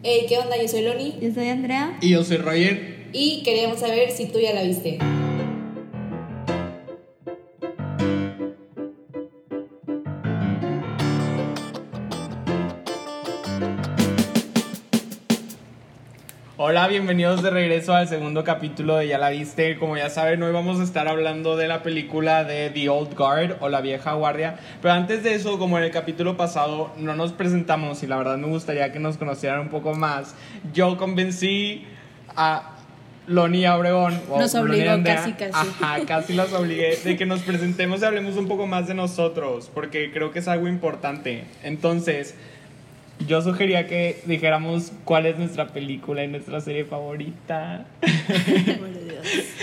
Hey, ¿qué onda? Yo soy Loni Yo soy Andrea. Y yo soy Roger. y queríamos saber si tú ya la viste. Hola, bienvenidos de regreso al segundo capítulo de Ya la viste. Como ya saben, hoy vamos a estar hablando de la película de The Old Guard o La Vieja Guardia. Pero antes de eso, como en el capítulo pasado no nos presentamos y la verdad me gustaría que nos conocieran un poco más, yo convencí a Loni y a Obregón. o Nos obligó, Andrea, casi, casi. Ajá, casi los obligué de que nos presentemos y hablemos un poco más de nosotros, porque creo que es algo importante. Entonces, yo sugería que dijéramos cuál es nuestra película y nuestra serie favorita.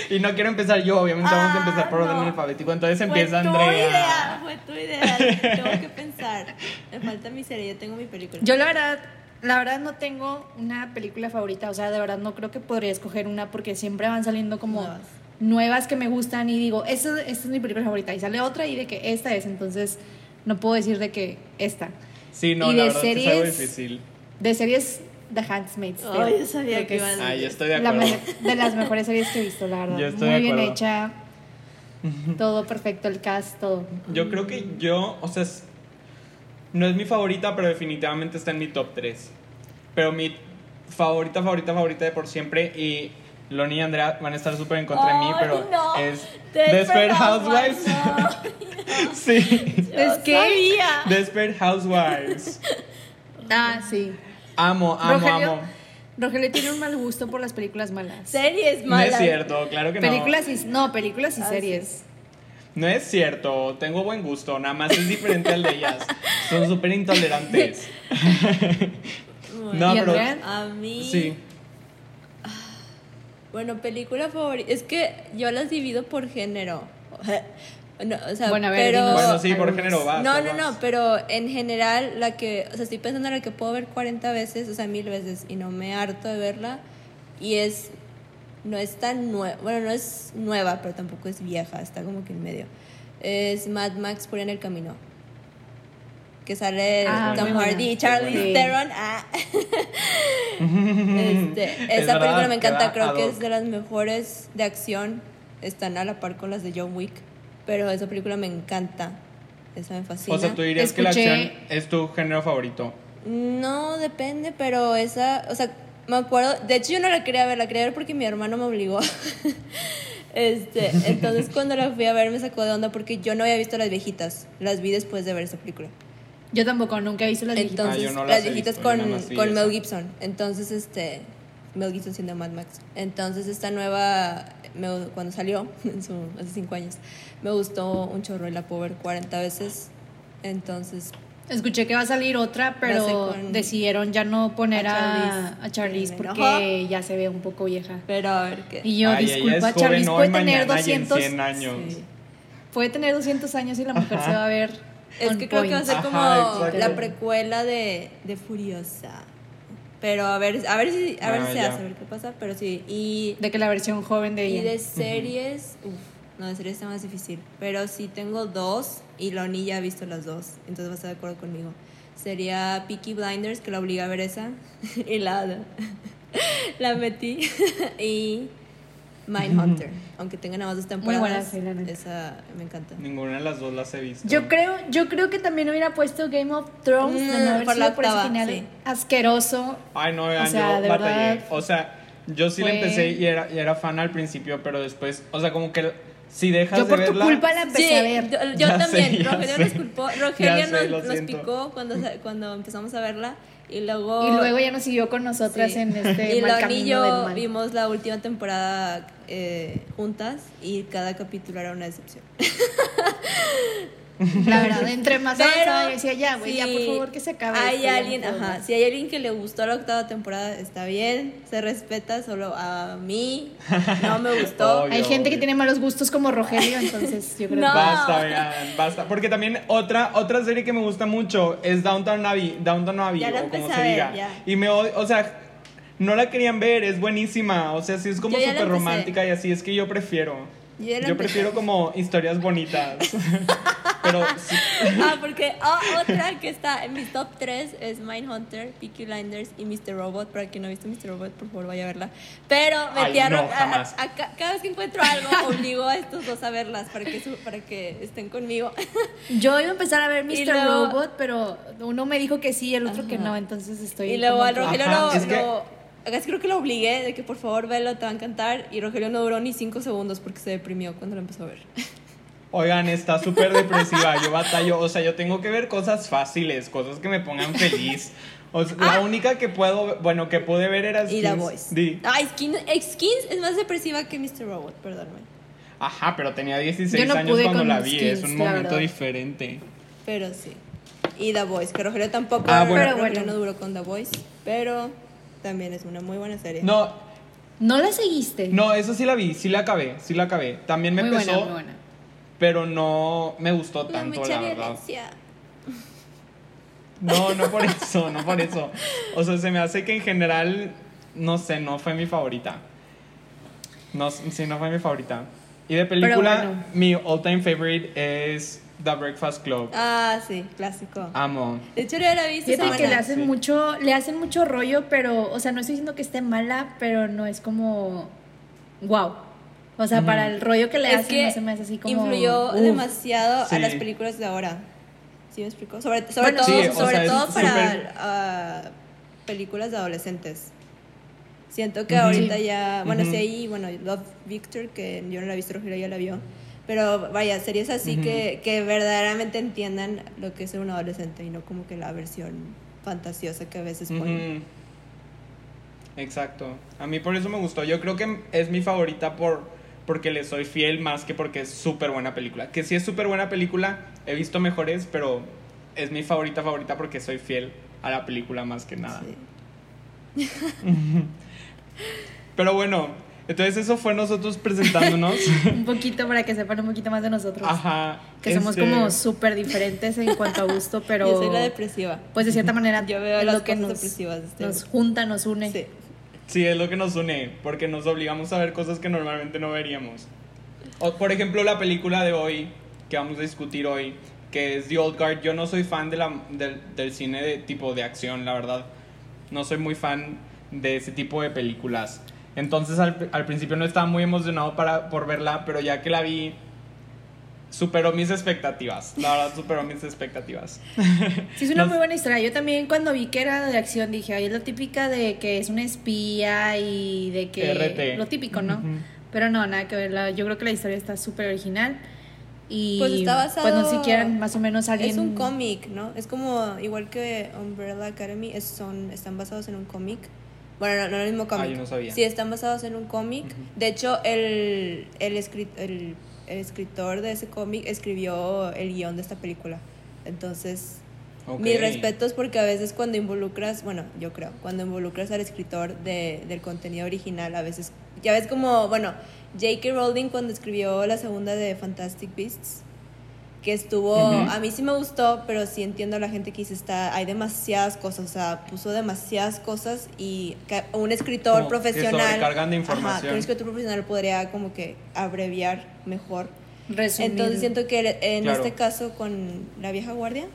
y no quiero empezar yo, obviamente vamos a Ah, empezar por orden no. alfabético. Entonces empieza fue tu Andrea. idea, fue tu idea. Tengo que pensar. Me falta mi serie, yo tengo mi película. Yo la verdad, la verdad no tengo una película favorita, o sea, de verdad no creo que podría escoger una porque siempre van saliendo como Nuevas. nuevas, que me gustan y digo, esta, esta es mi película favorita y sale otra y de que esta es, entonces no puedo decir de que esta. Sí, no, Y la de verdad es que es algo series- difícil. De series The Handmaid's Tale. Ay, yo sabía Creo que iban Ah, yo estoy de acuerdo. de las mejores series que he visto, la verdad. Yo estoy Muy de bien hecha. Todo perfecto, el cast, todo. Yo creo que yo, o sea, es- no es mi favorita, pero definitivamente está en mi top 3. Pero mi favorita, favorita, favorita de por siempre y Loni y Andrea van a estar súper en contra de mí, pero no. es Desperate Housewives. Housewives, sí, Yo sabía. Desperate Housewives. Ah, sí. Amo, amo, Rogelio, amo. Rogelio tiene un mal gusto por las películas malas. Series No malas. es cierto, claro que no. Películas y no, películas y Ah, series. No es cierto, tengo buen gusto, nada más es diferente al de ellas. Son súper intolerantes. Bueno, No, ¿Y pero. A mí. Sí. Bueno, película favorita. Es que yo las divido por género. No, o sea, Bueno, a ver, pero. Bueno, sí, por género vas. No, vas, no, no, pero en general la que, o sea, estoy pensando en la que puedo ver 40 veces, o sea, mil veces, y no me harto de verla, y es, no es tan nueva, bueno, no es nueva, pero tampoco es vieja, está como que en medio. Es Mad Max por en el camino. Que sale Ah, Tom. Hardy y Charlie. Theron. Ah. Este, esa película me encanta, creo que es de las mejores de acción. Están a la par con las de John Wick. Pero esa película me encanta. Esa me fascina. O sea, tú dirías que la acción es tu género favorito. No, depende, pero esa, o sea, me acuerdo, de hecho yo no la quería ver, la quería ver porque mi hermano me obligó. este, entonces cuando la fui a ver me sacó de onda porque yo no había visto las viejitas, las vi después de ver esa película. Yo tampoco, nunca he visto las viejitas. Entonces, Ah, yo no las viejitas visto, con, con. Mel Gibson. Entonces, este, Mel Gibson siendo Mad Max. Entonces, esta nueva, me- cuando salió, en su, hace cinco años, me gustó un chorro y la puedo ver 40 veces. Entonces, Escuché que va a salir otra, pero decidieron ya no poner a a, Charlize. a Charlize Me porque enojó. ya se ve un poco vieja. pero a ver qué. Y yo, Ay, disculpa, joven Charlize puede tener mañana y en 200 100 años. Sí. puede tener 200 años y la mujer Ajá. se va a ver Es que creo que va a ser como la precuela de, de Furiosa. Pero a ver, a ver si, a ver Ah, si se hace, a ver qué pasa. Pero sí, y de que la versión joven de Y ella. de series, uf, no, de series está más difícil. Pero sí tengo dos y Loni ya ha visto las dos, entonces va a estar de acuerdo conmigo. Sería Peaky Blinders, que la obliga a ver esa, y la, la metí. y Mindhunter, aunque tenga nada más dos temporadas. buena, sí, esa me encanta. Ninguna de las dos las he visto. Yo creo, yo creo que también hubiera puesto Game of Thrones de Mm, no haber por la por ese octava, final sí. asqueroso. Ay, no, oigan, O sea, yo de batallé. verdad, O sea, yo sí fue- la empecé y era, y era fan al principio, pero después, o sea, como que si dejas Yo de por tu verla. culpa la empecé Sí, a ver. yo, yo también. sé, Rogelio sé. nos culpó. Rogelio sé, nos, picó cuando, cuando empezamos a verla. Y luego. Y luego ya nos siguió con nosotras Sí. en este y mal Loni y del yo mal. vimos la última temporada eh, juntas y cada capítulo era una decepción. La verdad, entre más Pero avanzaba yo decía, ya, güey, ya por si favor que se acabe. Hay esto, ya no alguien, puedo ajá, más". si hay alguien que le gustó la octava temporada, está bien, se respeta, solo a mí no me gustó. Obvio. Hay gente que tiene malos gustos como Rogelio, entonces yo creo No. que... Basta, vean, basta. Porque también otra, otra serie que me gusta mucho es Downtown Abbey, Downtown Abbey, Ya o como se ver, diga. ya. Y me, od- o sea, no la querían ver, es buenísima. O sea, sí es como súper romántica y así, es que yo prefiero. Yo Yo prefiero como historias bonitas. Pero sí. Ah, porque ah, otra que está en mis top 3 es Mindhunter, Peaky Blinders y Mr. Robot. Para quien no ha visto Mr. Robot, por favor vaya a verla. Pero Ay, metieron. no, a- a- ca- cada vez que encuentro algo, obligo a estos dos a verlas para que, su- para que estén conmigo. Yo iba a empezar a ver Mr. luego- Robot, pero uno me dijo que sí y el otro que Ajá. no, entonces estoy. Y luego al que- Rogelio lo, es que- lo- casi creo que lo obligué de que por favor velo, te va a encantar. Y Rogelio no duró ni 5 segundos porque se deprimió cuando lo empezó a ver. Oigan, está súper depresiva. Yo batallo, o sea, yo tengo que ver cosas fáciles, cosas que me pongan feliz. O sea, La única que puedo, bueno, que pude ver era Ah. Y la Skins. voice. Di. Ay, Skins, Skins es más depresiva que Mr. Robot, perdóname. Ajá, pero tenía 16 Yo no años cuando la vi. es Skins, un la momento diferente. Pero sí. Y The Voice, que Rogelio tampoco. Ah, bueno. Pero bueno. no duró con The Voice, pero también es una muy buena serie. No, ¿No la seguiste? no, eso sí la vi, sí la acabé, sí la acabé. También me muy empezó, buena, muy buena. Pero no me gustó tanto, la verdad. violencia. No, no por eso, no por eso. O sea, se me hace que en general, no sé, no fue mi favorita. No, sí, no fue mi favorita. Y de película, bueno. mi all time favorite es The Breakfast Club. Ah, sí, clásico. Amo. De hecho, ya la vi esta Fíjate que le hacen Sí. mucho, le hacen mucho rollo, pero, o sea, no estoy diciendo que esté mala, pero no es como wow. O sea, para el rollo que le Es hacen que no se me hace así como influyó uf. demasiado Sí. a las películas de ahora. ¿Sí me explico? Sobre, sobre Bueno, todo, sí, sobre sea, todo para súper- ah, películas de adolescentes. Siento que Ujú. ahorita Sí. ya, bueno, Ujú. sí hay, bueno, Love Victor, que yo no la he visto, Rogelio ya la vio. Pero vaya, series así Ujú. que, que verdaderamente entiendan lo que es ser un adolescente y no como que la versión fantasiosa que a veces ponen. Exacto. A mí por eso me gustó. Yo creo que es mi favorita por porque le soy fiel más que porque es súper buena película. Que sí es súper buena película, he visto mejores, pero es mi favorita favorita porque soy fiel a la película más que nada. Sí. Pero bueno, entonces eso fue nosotros presentándonos. un poquito para que sepan un poquito más de nosotros. Ajá. Que somos este, como súper diferentes en cuanto a gusto, pero Yo soy la depresiva. pues de cierta manera Yo veo es las lo que cosas nos, depresivas de este nos junta, nos une. Sí. Sí, es lo que nos une, porque nos obligamos a ver cosas que normalmente no veríamos. O, por ejemplo, la película de hoy, que vamos a discutir hoy, que es The Old Guard. Yo no soy fan de la, del, del cine de tipo de acción, la verdad. No soy muy fan de ese tipo de películas. Entonces al, al principio no estaba muy emocionado para, por verla, pero ya que la vi, superó mis expectativas. La verdad, superó mis expectativas. Sí, es una Nos- muy buena historia. Yo también cuando vi que era de acción dije, ay, es lo típica de que es una espía y de que... RT. Lo típico, ¿no? Pero no, nada que ver. la- yo creo que la historia está súper original. Y Pues está basado. pues no siquiera más o menos alguien... Es un cómic, ¿no? Es como igual que Umbrella Academy, es, son, están basados en un cómic. Bueno, no, no el mismo cómic. Ah, yo no sabía. Sí, están basados en un cómic. De hecho, el, el, escrit- el, el escritor de ese cómic escribió el guion de esta película. Entonces, mis respetos porque a veces cuando involucras, bueno, yo creo, cuando involucras al escritor de, del contenido original, a veces, ya ves como, bueno, J.K. Rowling cuando escribió la segunda de Fantastic Beasts, que estuvo, a mí sí me gustó, pero sí entiendo a la gente que dice, está, hay demasiadas cosas, o sea, puso demasiadas cosas y un escritor Como profesional, sobrecargan de ajá, que un escritor profesional podría como que abreviar mejor. Resumir. Entonces siento que en Claro. este caso con la vieja guardia,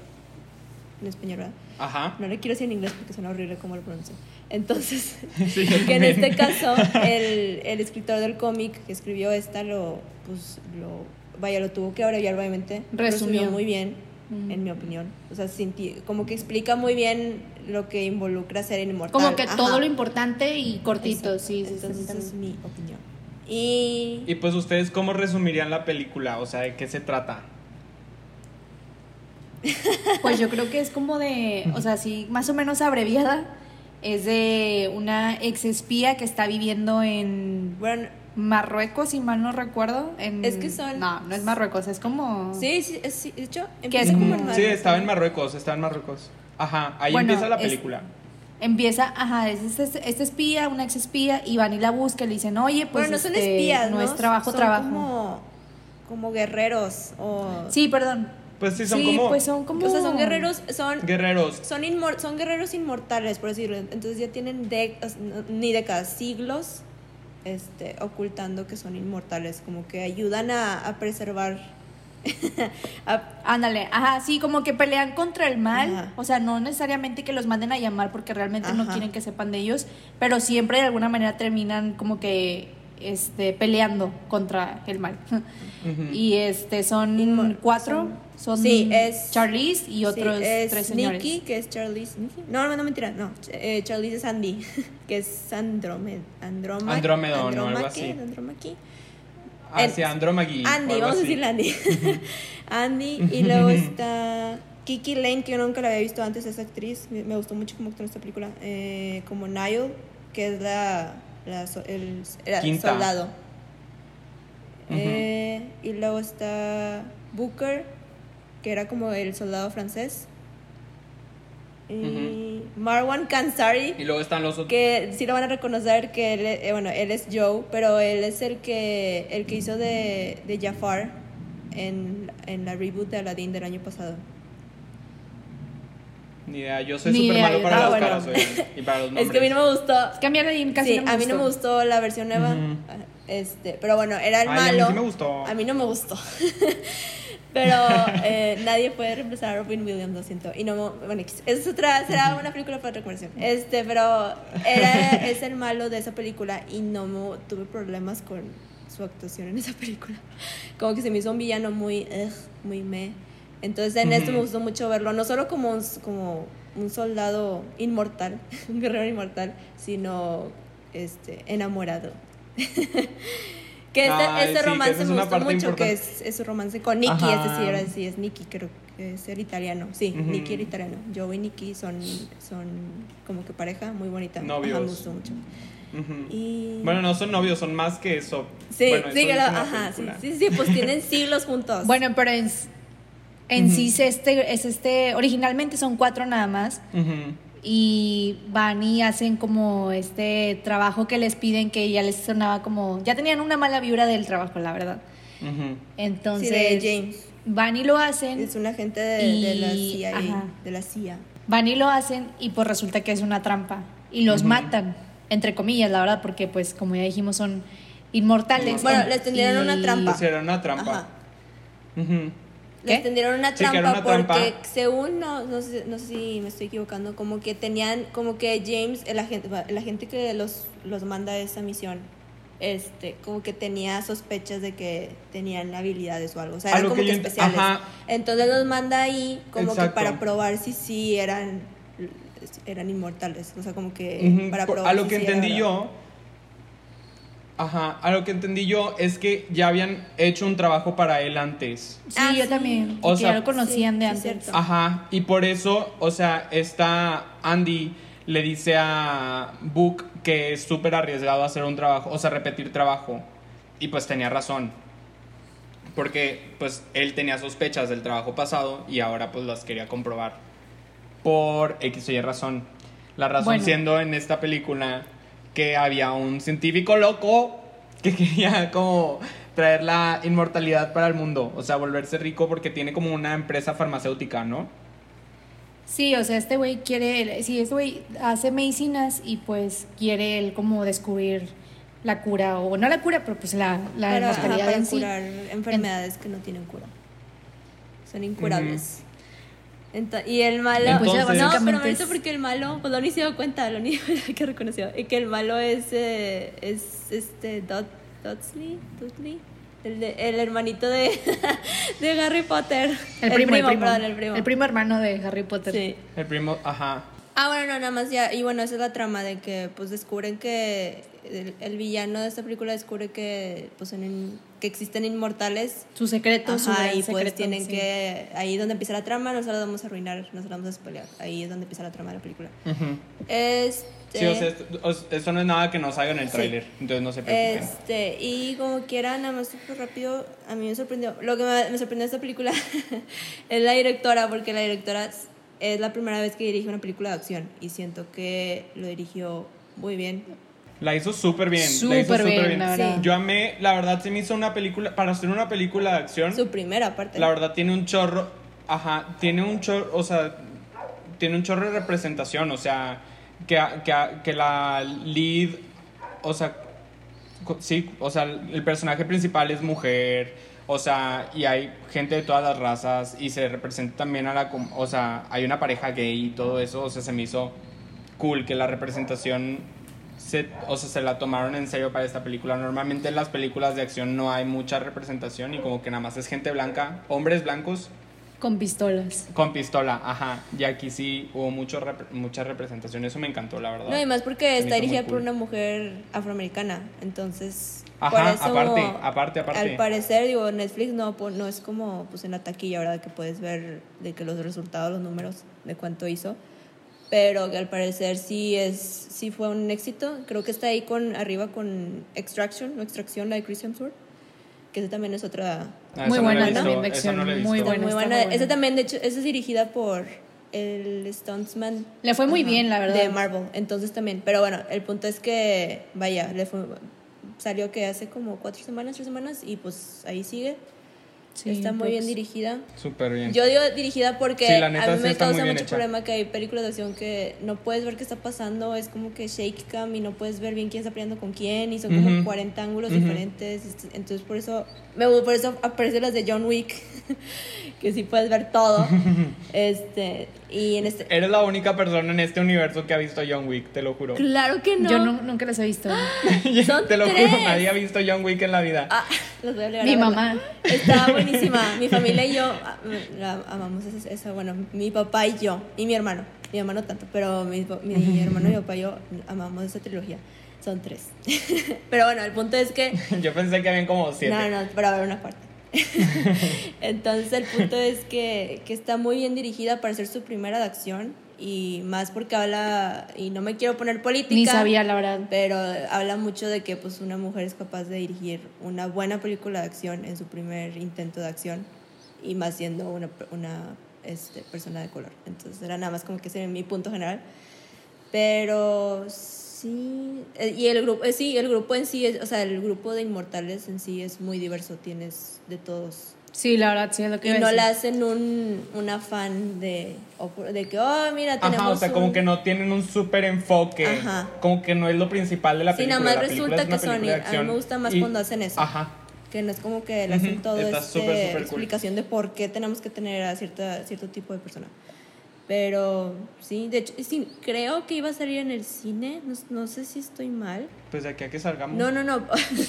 en español, ¿verdad? Ajá. No le quiero decir en inglés porque suena horrible como lo pronuncio. Entonces, Sí, que en este caso el, el escritor del cómic que escribió esta lo, pues, lo, vaya, lo tuvo que abreviar obviamente. Resumió. muy bien, en mi opinión. O sea, sinti- como que explica muy bien lo que involucra ser inmortal. Como que Ajá. todo lo importante y cortito, Exacto. sí, Entonces, sí. esa es mi opinión. Y Y pues ustedes cómo resumirían la película, o sea, ¿de qué se trata? Pues yo creo que es como de, o sea, sí, más o menos abreviada. Es de una ex espía que está viviendo en bueno, Marruecos, si mal no recuerdo. En... Es que son- No, no es Marruecos, es como... sí, sí, es- sí, de hecho, Que empieza es como en Sí, Marruecos, estaba en. Marruecos, estaba en Marruecos. Ajá, ahí Bueno, empieza la es- película. Empieza, ajá, es este, este espía, una ex espía, y van y la buscan y le dicen, oye, pues bueno, no son este, espías, no, ¿no? es trabajo, Son trabajo. Como, como guerreros o... Sí, perdón. Pues sí, son sí, como pues son como... O sea, son guerreros, son, guerreros. son, inmor- son guerreros inmortales, por decirlo. Entonces ya tienen décadas, ni décadas, siglos este, ocultando que son inmortales. Como que ayudan a, a preservar Ándale, ajá, sí, como que pelean contra el mal, Ajá. o sea, no necesariamente que los manden a llamar porque realmente no quieren que sepan de ellos, pero siempre de alguna manera terminan como que este peleando contra el mal. Y este son cuatro, son, Sí, es- Charlize y otros sí, es tres señores. Nicky, que es Charlize. No, no, no, mentira. No, eh, Charlize es Andy, que es Andrómeda. Androma, Andrómedo, ¿no? Algo así. Andromaqui. Hacia en- Andromagui. Andy, vamos a decirle Andy. Andy, y luego está Kiki Lane, que yo nunca la había visto antes, esa actriz. Me, me gustó mucho cómo actuó en esta película. Eh, como Niall, que es la, la el, soldado. Eh, y luego está Booker, que era como el soldado francés. Y Marwan Kansari, Y luego están los otros. que sí lo van a reconocer que él, es- eh, bueno, él es Joe, pero él es el que el que hizo de, de Jafar en, en la reboot de Aladdin del año pasado. Ni idea, yo soy súper malo para las tampoco. caras oigan, y para los nombres. Es que a mí no me gustó. Es que a mí casi sí, no me a mí no me gustó la versión nueva. Ujú. Este, pero bueno, era el Ay, a mí malo. sí me gustó. A mí no me gustó. pero eh, nadie puede reemplazar a Robin Williams, lo siento. Y no, bueno, es otra, será una película para otra conversación. Este, pero era, es el malo de esa película y no me- tuve problemas con su actuación en esa película. Como que se me hizo un villano muy, ugh, muy me. Entonces en esto Ujú. me gustó mucho verlo, no solo como un, como un soldado inmortal, un guerrero inmortal, sino este, enamorado. que este, Ay, este sí, que romance esa es me gustó mucho, que importante. es, es su romance con Nicky, Ajá. es decir, es, sí, es Nicky, creo que es el italiano. Sí, Ujú. Nicky era italiano. Joe y Nicky son, son como que pareja muy bonita. Novios. Ajá, me gustó mucho. Ujú. Y... Bueno, no son novios, son más que eso. Sí, bueno, sí, eso que ajá, sí, sí, sí, pues tienen siglos juntos. Bueno, pero en, en sí es este, es este, originalmente son cuatro nada más y van y hacen como este trabajo que les piden que ya les sonaba como, ya tenían una mala vibra del trabajo, la verdad. Ujú. Entonces, Sí, de James. van y lo hacen, Es un agente de, de la CIA. ajá. De la CIA. van y lo hacen y pues resulta que es una trampa y los matan, entre comillas, la verdad, porque pues como ya dijimos son inmortales. Bueno, En- les tendieron una trampa. Pues era una trampa. Ajá. Ujú. Les ¿Qué? tendieron una Sí, que trampa era una porque trampa. según no, no sé, no sé si me estoy equivocando, como que tenían, como que James, el agente, el agente que los, los manda a esa misión, este, como que tenía sospechas de que tenían habilidades o algo, o sea, eran como que especiales. ajá. Entonces los manda ahí como Exacto. que para probar si sí eran eran inmortales, o sea, como que Ujú, para por- probar a lo si que sí era entendí verdad. yo ajá a lo que entendí yo es que ya habían hecho un trabajo para él antes Sí, Ah, yo sí. también, O que sea, ya lo conocían sí, de sí, antes. cierto. ajá y por eso o sea está Andy le dice a Book que es súper arriesgado hacer un trabajo o sea repetir trabajo y pues tenía razón porque pues él tenía sospechas del trabajo pasado y ahora pues las quería comprobar por X o Y razón. La razón Bueno. siendo en esta película que había un científico loco que quería como traer la inmortalidad para el mundo, o sea, volverse rico porque tiene como una empresa farmacéutica, ¿no? Sí, o sea, este güey quiere, sí, este güey hace medicinas y pues quiere él como descubrir la cura, o no la cura, pero pues la, la ajá, inmortalidad para en sí. curar enfermedades que no tienen cura. Son incurables. Y el malo. Pues ya no, pero me es- porque el malo. Pues Loni se dio cuenta, Loni que reconoció. Y que el malo es. eh, es este. Dot, Dudley. Dudley. El, de- el hermanito de, de Harry Potter. El primo, el primo, perdón, el primo. hermano de Harry Potter. Sí. El primo, ajá. Ah, bueno, no, nada más ya. Y bueno, esa es la trama de que pues descubren que el, el villano de esta película descubre que pues son in- que existen inmortales. Su secreto, su Ajá, y pues secreto, tienen sí. que ahí es donde empieza la trama, no se la vamos a arruinar, no se la vamos a spoilear. Ahí es donde empieza la trama de la película. Ujú. Este Sí, o sea, esto, o- esto no es nada que no salga en el Sí. tráiler, entonces no se preocupen. Este, y como quiera, nada más súper rápido, a mí me sorprendió. Lo que me, me sorprendió de esta película es la directora, porque la directora es, es la primera vez que dirige una película de acción y siento que lo dirigió muy bien. La hizo súper bien. la hizo Súper bien, bien. la verdad. Yo amé, la verdad, se me hizo una película, para hacer una película de acción, Su primera parte. la verdad tiene un chorro, ajá, tiene un chorro, o sea, tiene un chorro de representación, o sea, que, que, que la lead, o sea, sí, o sea, el personaje principal es mujer, O sea, y hay gente de todas las razas y se representa también a la... com- O sea, hay una pareja gay y todo eso. O sea, se me hizo cool que la representación... Se, o sea, se la tomaron en serio para esta película. Normalmente en las películas de acción no hay mucha representación y como que nada más es gente blanca, hombres blancos Con pistolas. con pistola, ajá. Y aquí sí hubo mucho rep- mucha representación. Eso me encantó, la verdad. No, y más porque está dirigida cool. por una mujer afroamericana, entonces... Ajá, por eso, aparte, aparte, aparte. Al parecer, digo, Netflix no, no es como pues en la taquilla, ¿verdad? Que puedes ver de que los resultados, los números de cuánto hizo. Pero que al parecer sí es sí fue un éxito. Creo que está ahí con arriba con Extraction, o Extracción, la de Chris Hemsworth. Que esa también es otra... Ah, Muy no buena también no muy buena. muy buena. Esa también, de hecho, esa es dirigida por el Stuntsman. Le fue muy bien, la verdad. De Marvel, entonces también. Pero bueno, el punto es que, vaya, le fue, salió que hace como cuatro semanas, tres semanas, y pues ahí sigue. Sí, está muy bien dirigida. Súper bien. Yo digo dirigida porque Sí, la neta a mí sí me causa mucho hecha. problema que hay películas de acción que no puedes ver qué está pasando, es como que shake cam y no puedes ver bien quién está peleando con quién y son como Ujú. 40 ángulos diferentes, este, entonces por eso me por eso aparecen las de John Wick que sí puedes ver todo. este, y en este Eres la única persona en este universo que ha visto John Wick, te lo juro. Claro que no. Yo nu- nunca las he visto. Son te lo tres. juro, nadie ha visto John Wick en la vida. Ah, los voy a Mi a mamá. Está buenísima. Mi familia y yo ah, la amamos esa, esa- Bueno, mi papá y yo. Y mi hermano. Mi hermano tanto. Pero mi, mi hermano y mi papá y yo amamos esa trilogía. Son tres. Pero bueno, el punto es que. Yo pensé que habían como siete. No, no, pero haber una cuarta. Entonces el punto es que, que está muy bien dirigida para ser su primera de acción. Y más porque habla. Y no me quiero poner política. Ni sabía, la verdad. Pero habla mucho de que pues una mujer es capaz de dirigir una buena película de acción en su primer intento de acción y más siendo una, una este, persona de color. Entonces era nada más como que ese mi punto general. Pero sí, eh, y el grupo, eh, sí, el grupo en sí, es, o sea, el grupo de inmortales en sí es muy diverso, tienes de todos. Sí, la verdad, sí es lo que Y no le hacen un, un afán de, de que, oh, mira, tenemos Ajá, o sea, como que no tienen un súper enfoque. Ajá. Como que no es lo principal de la Sí, película. nada más resulta que son- a mí me gusta más y- cuando hacen eso. Ajá. que no es como que le hacen Ujú, todo está este cool. explicación de por qué tenemos que tener a cierta, cierto tipo de persona. Pero sí, de hecho, sí, creo que iba a salir en el cine, no, no sé si estoy mal. Pues de aquí a que salgamos. No, no, no,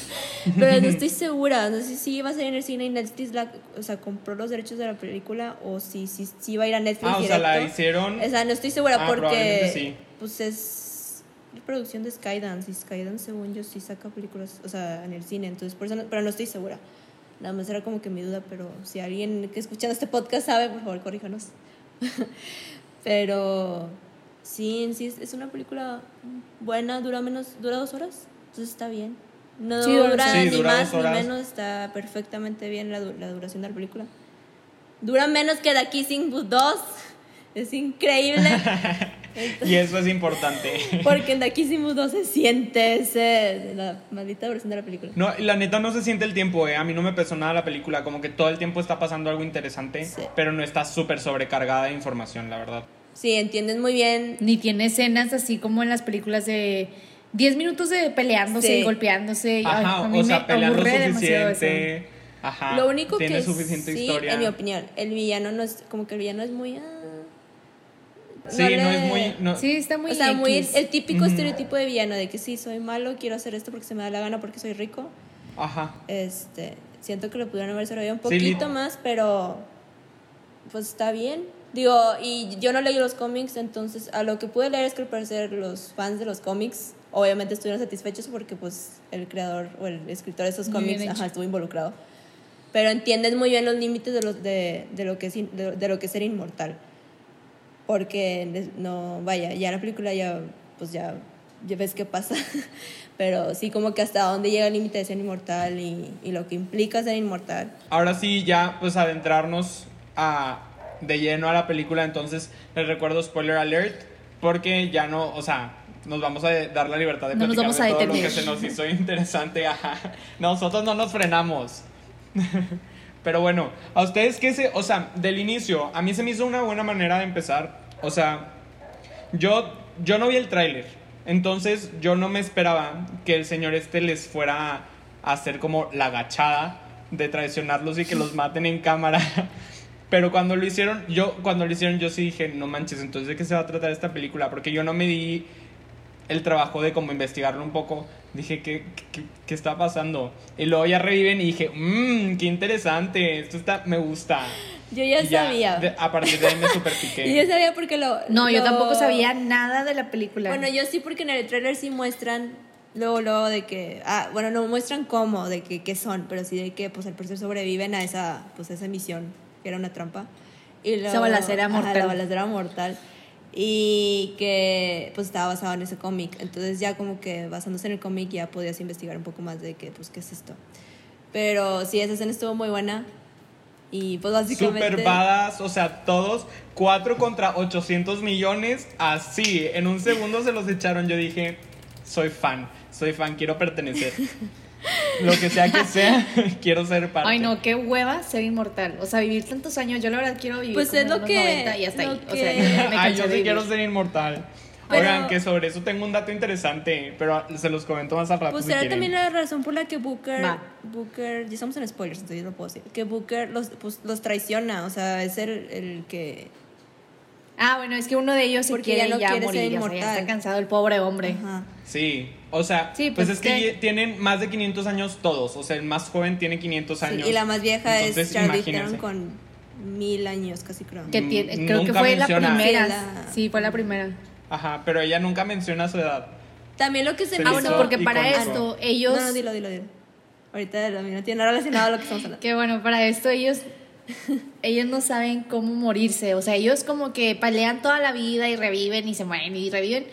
pero no estoy segura, no sé si iba a salir en el cine y Netflix la, o sea, compró los derechos de la película o si, si, si iba a ir a Netflix Ah, o sea, la directo. hicieron. O sea, no estoy segura Ah, porque sí. pues es producción de Skydance y Skydance según yo sí saca películas, o sea, en el cine, entonces por eso no- pero no estoy segura. Nada más era como que mi duda, pero si alguien que escuchando este podcast sabe, por favor, corríjanos. pero sí, en sí es, es una película buena, dura menos, dura dos horas, entonces está bien. No Sí, dura- Sí, ni dura más ni menos, está perfectamente bien la, la duración de la película. Dura menos que The Kissing Booth 2. Es increíble. Y eso es importante. Porque en The Kissing Booth 2 se siente ese, la maldita versión de la película. No, la neta no se siente el tiempo, eh. A mí no me pesó nada la película. Como que todo el tiempo está pasando algo interesante, Sí. pero no está súper sobrecargada de información, la verdad. Sí, entiendes muy bien. Ni tiene escenas así como en las películas de 10 minutos de peleándose Sí. y golpeándose. y, ay, Ajá, a mí o sea, me peleando suficiente. Ajá. Lo único tiene que suficiente sí, historia. en mi opinión, el villano no es, como que el villano es muy... ah, Sí, no, le- es muy. No, Sí, está muy o sea, muy X. el típico estereotipo de villano de que sí, soy malo, quiero hacer esto porque se me da la gana porque soy rico. Ajá. Este, siento que lo pudieron haber desarrollado un Sí, poquito más, pero pues está bien. Digo, y yo no leí los cómics, entonces a lo que pude leer es que al parecer los fans de los cómics obviamente estuvieron satisfechos porque pues el creador o el escritor de esos cómics ajá, estuvo involucrado. Pero entienden muy bien los límites de, los, de, de, lo que es, in- de, de lo que es ser inmortal. Porque no, vaya, ya la película ya, pues ya, ya ves qué pasa. Pero sí como que hasta dónde llega el límite de ser inmortal y, y lo que implica ser inmortal. Ahora sí, ya pues adentrarnos a, de lleno a la película, entonces les recuerdo spoiler alert, porque ya no, o sea, nos vamos a dar la libertad de No nos platicar vamos a de todo lo que detener. se nos hizo interesante. Ajá. Nosotros no nos frenamos. Pero bueno, a ustedes qué se, o sea, del inicio, a mí se me hizo una buena manera de empezar. O sea, yo, yo no vi el tráiler, entonces yo no me esperaba que el señor este les fuera a hacer como la agachada de traicionarlos y que los maten en cámara. Pero cuando lo hicieron, yo cuando lo hicieron yo sí dije, no manches, entonces de qué se va a tratar esta película, porque yo no me di el trabajo de como investigarlo un poco. Dije, ¿qué, qué, qué está pasando? Y luego ya reviven y dije, mmm, qué interesante, esto está, me gusta. Yo ya sabía. de- a partir de ahí me super piqué. Y yo sabía porque lo. No, yo tampoco sabía nada de la película. Bueno, yo sí, porque en el trailer sí muestran. Luego, luego de que. Ah, bueno, no muestran cómo, de que qué son, pero sí de que pues al parecer sobreviven a esa, pues, a esa misión, que era una trampa. Y luego, Esa balacera Ajá, mortal. la balacera mortal. Y que pues estaba basado en ese cómic. Entonces ya como que basándose en el cómic ya podías investigar un poco más de que, pues, qué es esto. Pero sí, esa escena estuvo muy buena. Y pues básicamente... Super badass, o sea, todos 4 contra 800 millones, así, en un segundo se los echaron. Yo dije, soy fan, soy fan, quiero pertenecer. Lo que sea que sea, quiero ser parte. Ay, no, qué hueva ser inmortal. O sea, vivir tantos años. Yo la verdad quiero vivir Pues como es lo unos que- 90 y hasta lo ahí. O que- sea, ya me Ay, yo sí vivir. quiero ser inmortal. Pero- Oigan, que sobre eso tengo un dato interesante, pero se los comento más al rato. Pues si era quieren. también la razón por la que Booker, Va. Booker, ya estamos en spoilers, entonces yo lo puedo decir, que Booker los, pues, los traiciona, o sea, es el, el que... Ah, bueno, es que uno de ellos se Porque quiere ya no ya quiere morir. ser o sea, ya inmortal. está cansado el pobre hombre. Ajá. Sí, o sea, Sí, pues, pues es que que- tienen más de 500 años todos. O sea, el más joven tiene 500 Sí, años. y la más vieja Entonces, es imagínense. Theron con mil años casi creo. Que Mm, tiene, creo que fue menciona. la primera. Sí, la- Sí, fue la primera. Ajá, pero ella nunca menciona su edad. También lo que se, Ah, bueno, porque para icónico. esto ellos... No, no, dilo, dilo, dilo. Ahorita no tiene nada relacionado a lo que estamos hablando. Que bueno, para esto ellos ellos no saben cómo morirse, o sea, ellos como que pelean toda la vida y reviven y se mueren y reviven,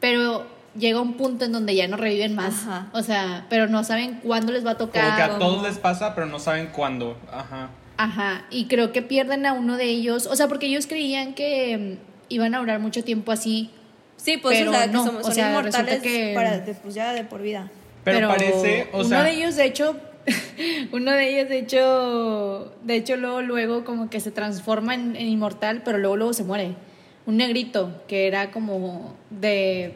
pero llega un punto en donde ya no reviven más, Ajá. o sea, pero no saben cuándo les va a Como que a tocar. cómo- todos les pasa, pero no saben cuándo. Ajá. Ajá, y creo que pierden a uno de ellos, o sea, porque ellos creían que iban a durar mucho tiempo así, Sí, pues Pero o sea, no, que somos, o son sea, inmortales que- para, de- pues ya de por vida. Pero, parece, o uno sea, de ellos de hecho uno de ellos de hecho de hecho luego luego como que se transforma en, en inmortal pero luego luego se muere un negrito que era como de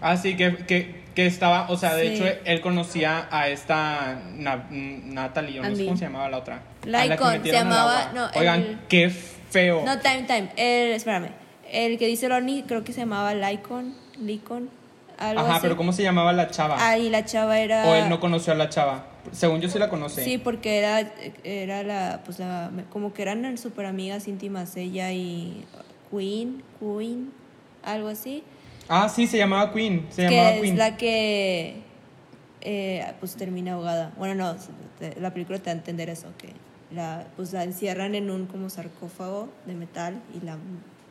así que, que, que estaba, o sea, de Sí. hecho, él conocía a esta Na- Natalie, o no sé cómo se llamaba la otra. A la que Lycon, se llamaba- no, Oigan, el- qué feo. No, time, time. El, espérame. El que dice Lonnie creo que se llamaba Lycon. Lycon. Algo Ajá, así. pero ¿cómo se llamaba la chava? Ah, y la chava era. O él no conoció a la chava. Según yo sí la conoce. Sí, porque era, era la, pues la, como que eran súper amigas íntimas ella y Queen, Queen, algo así. Ah, sí, se llamaba Queen. Se que llamaba es Queen. la que, eh, pues termina ahogada. Bueno, no, la película te da a entender eso, que la, pues la encierran en un como sarcófago de metal y la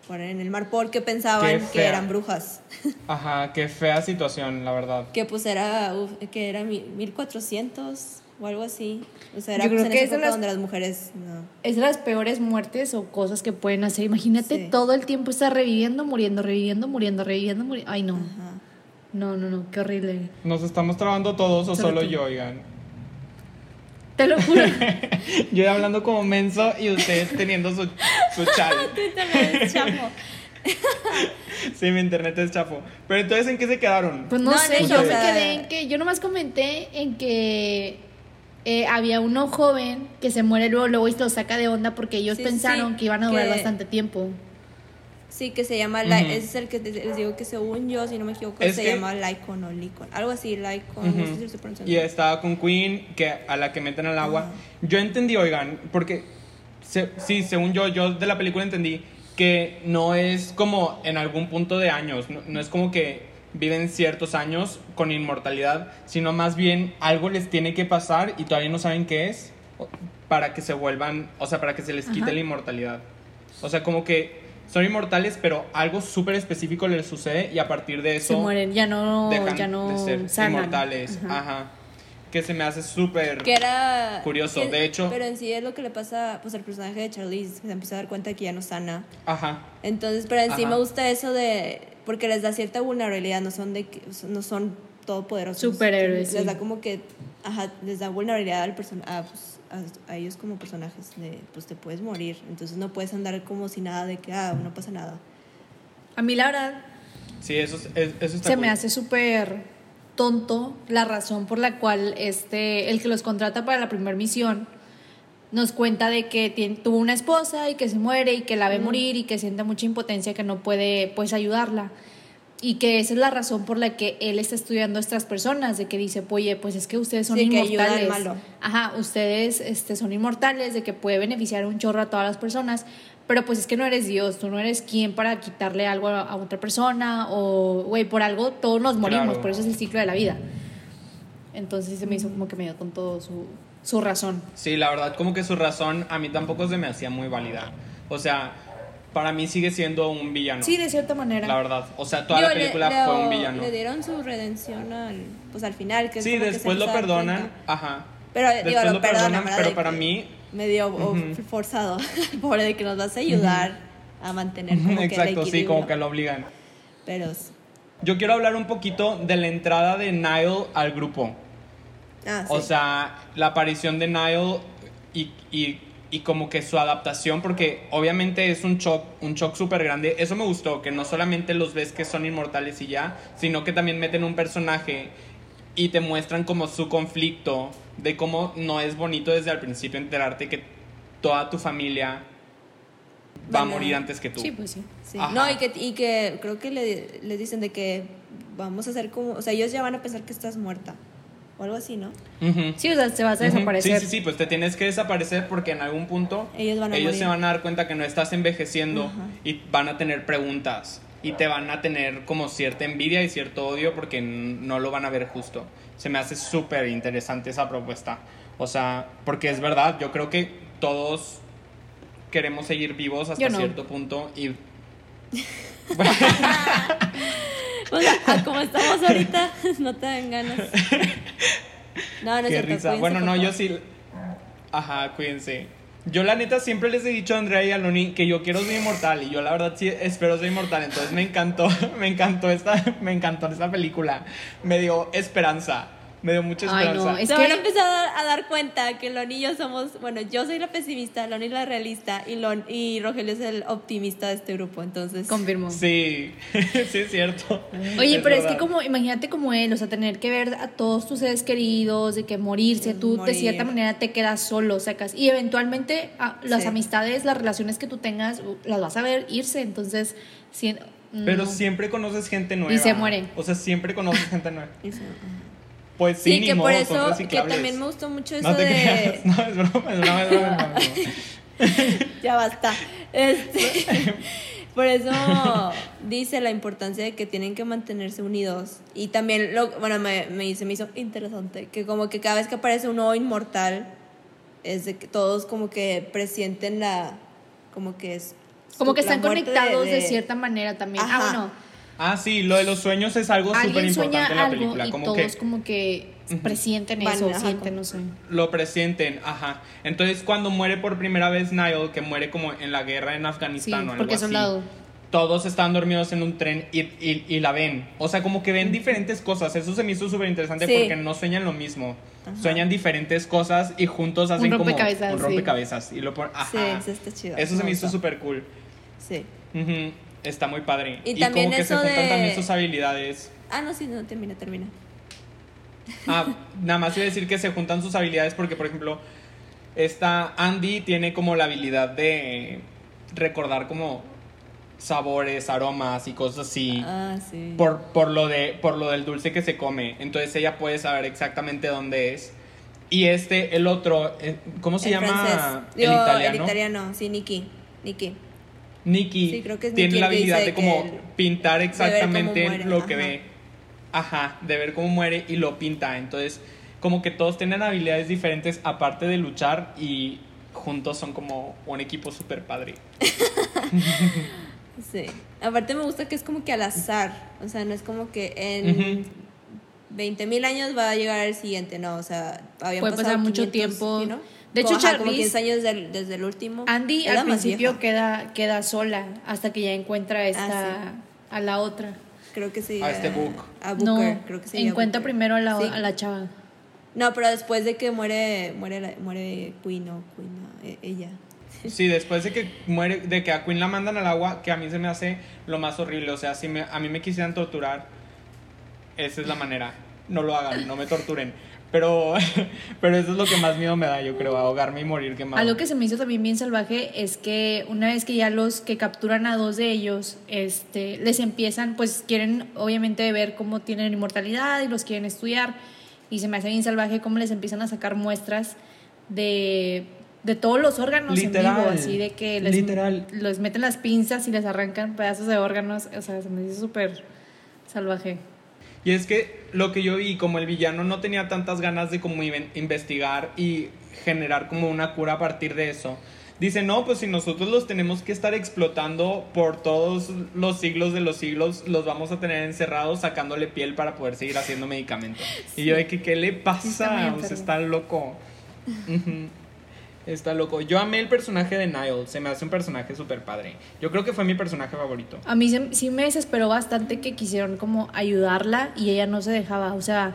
ponen en el mar porque pensaban que eran brujas. Ajá, qué fea situación, la verdad. que pues era, uf, que era mil- 1400 o algo así. O sea, era Yo pues, creo en que esa es de época las- donde las mujeres no. es de las peores muertes o cosas que pueden hacer imagínate Sí. todo el tiempo estar reviviendo muriendo reviviendo muriendo reviviendo muriendo ay no Ajá. no no no qué horrible ¿Nos estamos trabando todos o Solo solo yo, oigan? Te lo juro Yo hablando como menso y ustedes teniendo su, su chal. Sí, mi internet es chafo. Pero entonces, ¿en qué se quedaron? Pues no, No, sé, yo me quedé en que, yo nomás comenté en que eh, había uno joven que se muere luego, luego y lo saca de onda porque ellos Sí, pensaron sí, que iban a durar que- bastante tiempo. Sí, que se llama, Ly- Ujú. ese es el que les digo que según yo, si no me equivoco, Es se que- llama Lycon o Lycon. Algo así, Lycon, no sé si lo estoy pronunciando. Y estaba con Queen, que a la que meten al agua. Yo entendí, oigan, porque se- sí, según yo, yo de la película entendí que no es como en algún punto de años, no, no es como que viven ciertos años con inmortalidad, sino más bien algo les tiene que pasar y todavía no saben qué es para que se vuelvan, o sea, para que se les quite la inmortalidad. O sea, como que son inmortales, pero algo súper específico les sucede y a partir de eso se mueren, ya no, dejan ya no de ser sanan. inmortales. Ajá. Ajá. Que se me hace súper. Que era... Curioso, que- de hecho- Pero en sí es lo que le pasa pues al personaje de Charlize, que se empieza a dar cuenta que ya no sana. Ajá. Entonces, pero en sí Ajá. me gusta eso de... Porque les da cierta vulnerabilidad, no son de que- no son todopoderosos. Superhéroes, Les sí. da como que... Ajá, les da vulnerabilidad al person a, pues, a, a ellos como personajes de... Pues te puedes morir, entonces no puedes andar como si nada de que, ah, no pasa nada. A mí la verdad Sí, eso, es- es- eso está se cool. me hace súper tonto la razón por la cual este, el que los contrata para la primera misión nos cuenta de que tiene- tuvo una esposa y que se muere y que la ve morir y que siente mucha impotencia que no puede pues ayudarla y que esa es la razón por la que él está estudiando a estas personas de que dice oye pues es que ustedes son Sí, que inmortales malo. ajá ustedes este son inmortales de que puede beneficiar un chorro a todas las personas pero pues es que no eres Dios tú no eres quien para quitarle algo a, a otra persona o güey por algo todos nos morimos Claro. por eso es el ciclo de la vida entonces se me hizo como que me dio con todo su, su razón Sí, la verdad, como que su razón a mí tampoco se me hacía muy válida. O sea, para mí sigue siendo un villano. sí de cierta manera La verdad. O sea, toda Digo, la película le- fue un villano. Le dieron su redención al, pues al final. Que es Sí, que después lo perdonan. cuenta. Ajá. Pero digo, Después lo, lo perdonan, perdonan, ¿verdad? pero para mí- Medio o, Ujú. forzado. Pobre de que nos vas a ayudar a mantener como que el Exacto, sí, como que lo obligan. Pero. Yo quiero hablar un poquito de la entrada de Niall al grupo. Ah, sí. O sea, la aparición de Niall y, y, y como que su adaptación, porque obviamente es un shock, un shock súper grande. Eso me gustó, que no solamente los ves que son inmortales y ya, sino que también meten un personaje y te muestran como su conflicto de cómo no es bonito desde el principio enterarte que toda tu familia va a morir antes que tú. sí pues sí. No, y que, y que creo que le, les dicen de que vamos a hacer como. O sea, ellos ya van a pensar que estás muerta. O algo así, ¿no? Sí o sea te vas a desaparecer Sí, sí, sí, pues te tienes que desaparecer porque en algún punto Ellos van a morir. se van a dar cuenta que no estás envejeciendo Ajá. y van a tener preguntas y te van a tener como cierta envidia y cierto odio porque no lo van a ver justo. Se me hace súper interesante esa propuesta. O sea, porque es verdad, yo creo que todos queremos seguir vivos hasta no. cierto punto y... O sea, a como estamos ahorita, no te dan ganas. No, no Qué risa. Bueno, no, yo sí. Ajá, cuídense. Yo la neta siempre les he dicho a Andrea y a Loni que yo quiero ser inmortal y yo la verdad sí espero ser inmortal. Entonces me encantó, me encantó esta, me encantó esta película. Me dio esperanza, me dio mucha Ay, esperanza. no, es Se que- van a empezar a dar, cuenta que Loni y yo somos, bueno, yo soy la pesimista, Loni la realista y, Lon, y Rogelio es el optimista de este grupo, entonces... confirmo Sí, sí es cierto. Oye, pero es que como, imagínate como él, o sea, tener que ver a todos tus seres queridos, de que morirse, tú de cierta manera te quedas solo, sacas. Y eventualmente a- las Sí. amistades, las relaciones que tú tengas, las vas a ver irse, entonces... si- Pero no. siempre conoces gente nueva. Y se mueren. O sea, siempre conoces gente nueva. Y se- Pues sí, Sí, ni que por modo, son eso, que también me gustó mucho eso No te de... creas, no, es broma, es broma, es broma, es broma, es broma. ya basta. Este, por eso dice la importancia de que tienen que mantenerse unidos. Y también, lo, bueno, me, me, se me hizo interesante que como que cada vez que aparece un nuevo inmortal, es de que todos como que presienten la... Como que es... Como que están conectados de, cierta manera también. Ajá. Ah, bueno. Ah, sí, lo de los sueños es algo súper importante en la algo película. y Como todos que como que presienten Van, eso, ajá, sienten, como- no sé. lo presienten, ajá. Entonces, cuando muere por primera vez Niall, que muere como en la guerra en Sí, Afganistán o algo porque es así, soldado. todos están dormidos en un tren y, y- y la ven. O sea, como que ven diferentes cosas. Eso se me hizo súper interesante Sí. porque no sueñan lo mismo. Sueñan diferentes cosas y juntos hacen como rompecabezas, un sí. rompecabezas. Y lo Sí, ajá. eso está chido. Eso se me hizo gustó. súper cool. Sí. Ujú, Está muy padre. Y también como que se juntan de- también sus habilidades. Ah, no, sí, no, termina, termina. Ah, nada más iba decir que se juntan sus habilidades porque, por ejemplo, esta Andy tiene como la habilidad de recordar como sabores, aromas y cosas así. Ah, sí. Por, por, lo de, por lo del dulce que se come. Entonces ella puede saber exactamente dónde es. Y este, el otro, eh, ¿cómo se El llama? francés. El Digo, italiano. El italiano, sí, Nikki. Nikki. Nicky Sí, creo que es tiene Nicky la habilidad de como pintar exactamente muere, lo que ajá. ve. Ajá, de ver cómo muere y lo pinta. Entonces, como que todos tienen habilidades diferentes aparte de luchar y juntos son como un equipo súper padre. Sí. Aparte me gusta que es como que al azar. O sea, no es como que en Ujú. 20 mil años va a llegar el siguiente, no. O sea, habían Puede pasado pasar mucho 500, tiempo. De hecho, como Charlize- 15 años desde el, desde el último. Andy al principio queda, queda sola hasta que ya encuentra a esta, Ah, a la otra. Creo que sí. A este Book. A Booker, no, creo que sí. encuentra primero a la, Sí. a la chava. No, pero después de que muere muere la- muere Queen o Queen, no, e- ella. Sí, después de que muere, de que a Queen la mandan al agua, que a mí se me hace lo más horrible. O sea, si me, a mí me quisieran torturar, esa es la manera. no lo hagan, no me torturen. Pero, pero eso es lo que más miedo me da, yo creo, ahogarme y morir quemado. Algo que se me hizo también bien salvaje es que una vez que ya los que capturan a dos de ellos, este, les empiezan, pues quieren obviamente ver cómo tienen inmortalidad y los quieren estudiar. Y se me hace bien salvaje cómo les empiezan a sacar muestras de, de todos los órganos en Literal, vivo, así de que les, literal. les meten las pinzas y les arrancan pedazos de órganos. O sea, se me hizo súper salvaje. Y es que lo que yo vi, como el villano no tenía tantas ganas de como investigar y generar como una cura a partir de eso. Dice, no, pues si nosotros los tenemos que estar explotando por todos los siglos de los siglos, los vamos a tener encerrados sacándole piel para poder seguir haciendo medicamentos. Y yo de que, ¿qué le Sí, pasa? enfermo. está loco. Ujú. Está loco. Yo amé el personaje de Niall, se me hace un personaje súper padre. Yo creo que fue mi personaje favorito. A mí sí me desesperó bastante que quisieron como ayudarla y ella no se dejaba. O sea,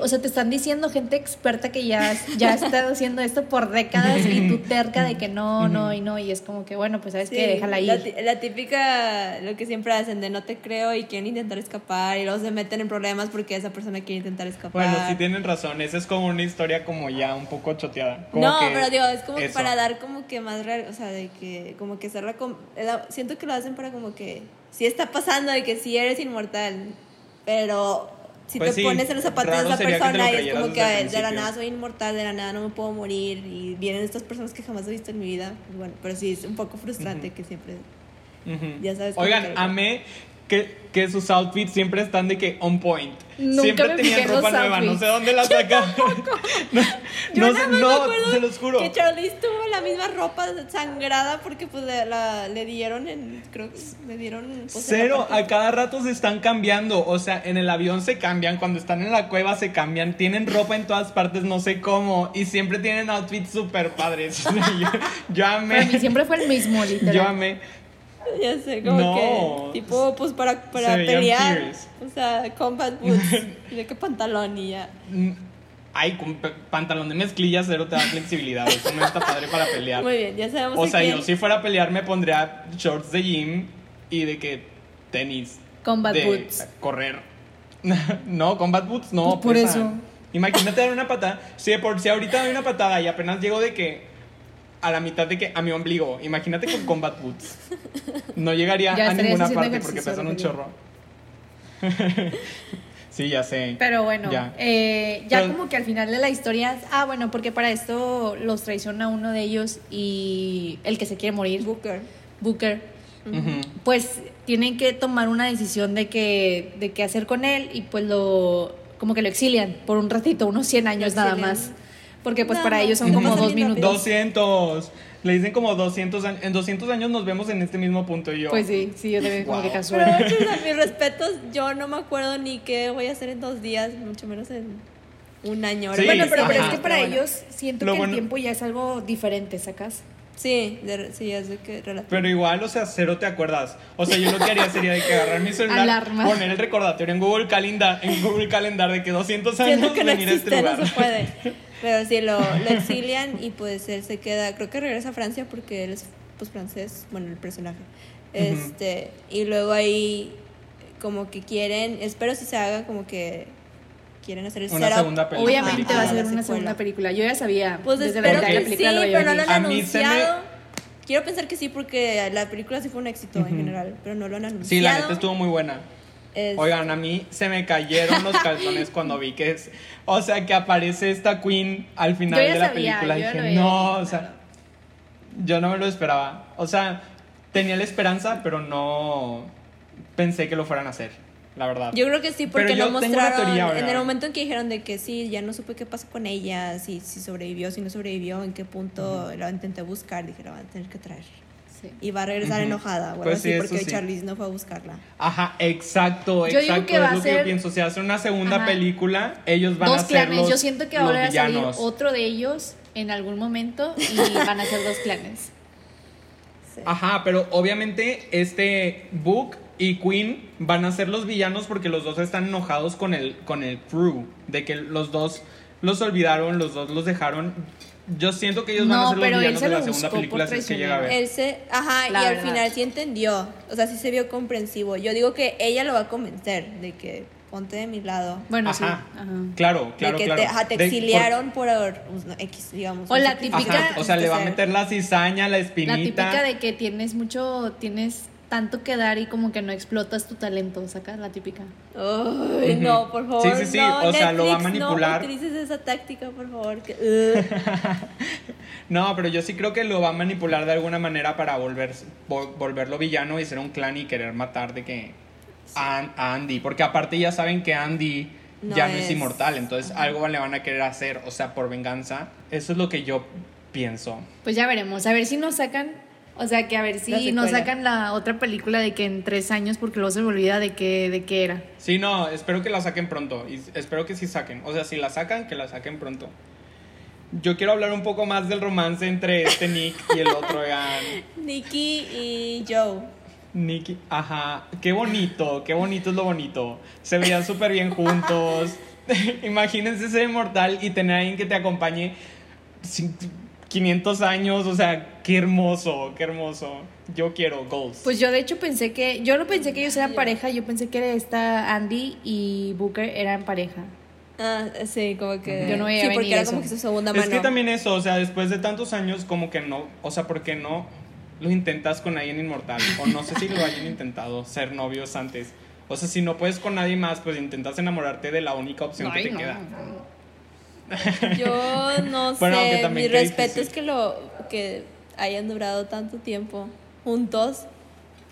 o sea, te están diciendo gente experta que ya, ya está haciendo esto por décadas y tú terca de que no, no y no. Y es como que, bueno, pues sabes Sí, que déjala La, ir. ti- la típica, lo que siempre hacen de no te creo y quieren intentar escapar y luego se meten en problemas porque esa persona quiere intentar escapar. Bueno, sí tienen razón, esa es como una historia como ya un poco choteada. Como no, que pero digo, es como que eso. para dar como que más real, o sea, de que como que hacerla la- siento que lo hacen para como que sí está pasando de que sí eres inmortal, pero si Pues te sí, pones en los zapatos de esa persona y es como que de la nada soy inmortal, de la nada no me puedo morir y vienen estas personas que jamás he visto en mi vida, pues bueno, pero sí es un poco frustrante que siempre Ujú. Ya sabes Oigan, amé que, que sus outfits siempre están de que on point. Nunca siempre tenían ropa nueva, no outfits. sé dónde la sacaron. no, Yo no, no, se los juro. Que Charlize tuvo la misma ropa sangrada porque pues le, la- le dieron en creo que le dieron pues, Cero, a cada rato se están cambiando. O sea, en el avión se cambian, cuando están en la cueva se cambian, tienen ropa en todas partes, no sé cómo, y siempre tienen outfits súper padres. yo, yo Para mí amé. siempre fue el mismo, literal. Yo amé. Ya sé, como No. que tipo pues para, para pelear, fierce. o sea, combat boots, de qué pantalón y ya. Mm, Ay, con pantalón de mezclilla cero te da flexibilidad. Eso no está padre para pelear. Muy bien, ya sabemos O sea, quién. yo si fuera a pelear me pondría shorts de gym y de que tenis. Combat de boots. Correr. no, combat boots no. Pues por eso. Imagínate dar una patada. Si de por si ahorita doy una patada y apenas llego de que a la mitad de que a mi ombligo. Imagínate con combat boots. No llegaría Ya a ninguna parte porque pesan un chorro. sí, ya sé. Pero bueno, Ya. eh, ya Pero- como que al final de la historia, ah, bueno, porque para esto los traiciona uno de ellos y el que se quiere morir, Booker. Booker, pues tienen que tomar una decisión de que de qué hacer con él y pues lo como que lo exilian por un ratito, unos 100 años nada más. Porque pues para ellos son como dos minutos. 200. Le dicen como 200 años. En 200 años nos vemos en este mismo punto y yo. Pues sí, sí, yo también como Wow. que Pero casual. muchos a mis respetos, yo no me acuerdo ni qué voy a hacer en dos días, mucho menos en un año. Sí, bueno, pero, pero es que para Pero bueno. ellos siento Lo que bueno- el tiempo ya es algo diferente, ¿sacas? Sí, de- sí, es de que relativo. Pero igual, o sea, cero te acuerdas. O sea, yo lo que haría sería de que agarrar mi celular, Alarma. poner el recordatorio en Google Calendar, en Google Calendar de que 200 años Siento que no venir a este existe, no lugar. se puede. Pero sí, lo, lo exilian y pues él se queda, creo que regresa a Francia porque él es pues francés, bueno, el personaje. Este, y luego ahí como que quieren, espero si se haga como que quieren hacer el Una setup. segunda película. Obviamente va a ser una segunda película. Yo ya sabía Pues desde espero la que sí, película pero no lo han me- anunciado. Quiero pensar que sí porque la película sí fue un éxito en general, pero no lo han anunciado. Sí, la neta estuvo muy buena. Es- Oigan, a mí se me cayeron los calzones cuando vi que es. O sea, que aparece esta Queen al final Yo ya de la sabía, película. yo dije, no, o sea, yo no me lo esperaba. O sea, tenía la esperanza, pero no pensé que lo fueran a hacer, la verdad. Yo creo que sí, porque una mostraron. teoría, en el momento en que dijeron de que sí, ya no supe qué pasó con ella, si, si sobrevivió, si no sobrevivió, en qué punto la intenté buscar, dije, la van a tener que traer. Sí. Y va a regresar Ujú. enojada, o algo Pues sí, porque sí. Charlize no fue a buscarla. Ajá, exacto, Yo digo exacto. que va es a lo que yo ser- pienso. Si hace una segunda Ajá. película, ellos van dos a ser clanes. los Yo siento que va a salir otro de ellos en algún momento y van a ser dos clanes. Sí. Ajá, pero obviamente este Book y Queen van a ser los villanos porque los dos están enojados con el, con el crew. De que los dos los olvidaron, los dos los dejaron. Yo siento que ellos van a No, ser los pero villanos se de la lo segunda película si es que llega a ver. Él se, ajá, La y al verdad. final sí entendió, o sea, sí se vio comprensivo. Yo digo que ella lo va a convencer de que ponte de mi lado. Bueno, sí. Ajá. Ajá. Claro, claro, de que claro. te, ajá, te De- por- exiliaron por, pues, no, X, digamos. O la típica- Ajá, o sea, le va a meter la cizaña, la La espinita. típica de que tienes mucho, tienes tanto que dar y como que no explotas tu talento, ¿sacas? La típica. Ay, no, por favor. Sí, sí, sí, no, o sea, lo va a manipular. No utilices esa táctica, por favor. No, pero yo sí creo que lo va a manipular de alguna manera para volver, vo- volverlo villano y ser un clan y querer matar de que a, a Andy. Porque aparte ya saben que Andy No ya no es es- inmortal, entonces algo le van a querer hacer, o sea, por venganza. Eso es lo que yo pienso. Pues ya veremos, a ver si nos sacan, o sea, que a ver si nos sacan la otra película de que en tres años, porque luego se me olvida de qué, de qué era. Sí, no, espero que la saquen pronto. Y espero que sí saquen. O sea, si la sacan, que la saquen pronto. Yo quiero hablar un poco más del romance entre este Nick y el otro Egan. Nicky y Joe. Nicky, ajá, qué bonito, qué bonito es lo bonito. Se veían súper bien juntos. Imagínense ser inmortal y tener a alguien que te acompañe cin- 500 años, o sea, qué hermoso, qué hermoso. Yo quiero goals. Pues yo de hecho pensé que, yo no pensé que ellos eran pareja, yo pensé que esta Andy y Booker eran pareja. Ah, sí, como que. Yo no veía Sí, porque era eso. como que su segunda mano. es que también eso, o sea, después de tantos años, como que no, o sea, ¿por qué no lo intentas con alguien inmortal? O no sé si lo hayan intentado, ser novios antes. O sea, si no puedes con nadie más, pues intentas enamorarte de la única opción que te no. queda. Yo no sé. Bueno, aunque Mi respeto difícil. es que lo que hayan durado tanto tiempo juntos.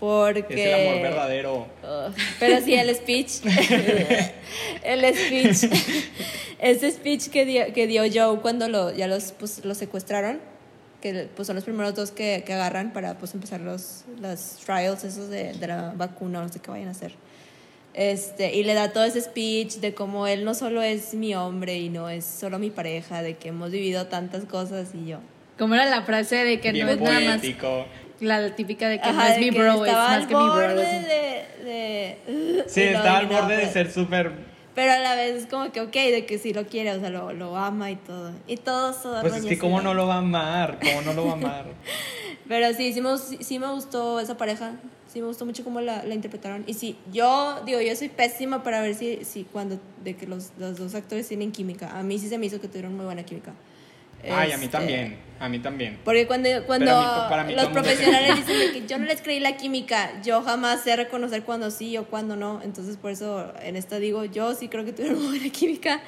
Porque. Es el amor verdadero. Ugh, pero sí, el speech. el speech. Ese speech que dio, que dio Joe cuando lo, ya los, pues, los secuestraron. Que pues, son los primeros dos que, que agarran para pues, empezar los, los trials esos de, de la vacuna, no sé qué vayan a hacer. Este, y le da todo ese speech de cómo él no solo es mi hombre y no es solo mi pareja, de que hemos vivido tantas cosas y yo. Como era la frase de que Bien no es nada más la típica de que Ajá, no es de mi que bro, es estaba más que mi bro. de, de- Sí, y lo está al borde de pero- ser súper. Pero a la vez es como que, ok, de que sí lo quiere, o sea, lo, lo ama y todo. Y todo eso. Pues es que cómo no lo va a amar, cómo no lo va a amar. Pero sí, sí me, sí, sí me gustó esa pareja. Sí me gustó mucho cómo la, la interpretaron. Y sí, yo, digo, yo soy pésima para ver si, si cuando, de que los, los dos actores tienen química. A mí sí se me hizo que tuvieron muy buena química. Ay, a mí Este, también, a mí también. Porque cuando, cuando mí- para mí los profesionales dicen de que yo no les creí la química, yo jamás sé reconocer cuando sí o cuando no. Entonces, por eso en esta digo, yo sí creo que tuvieron muy buena química.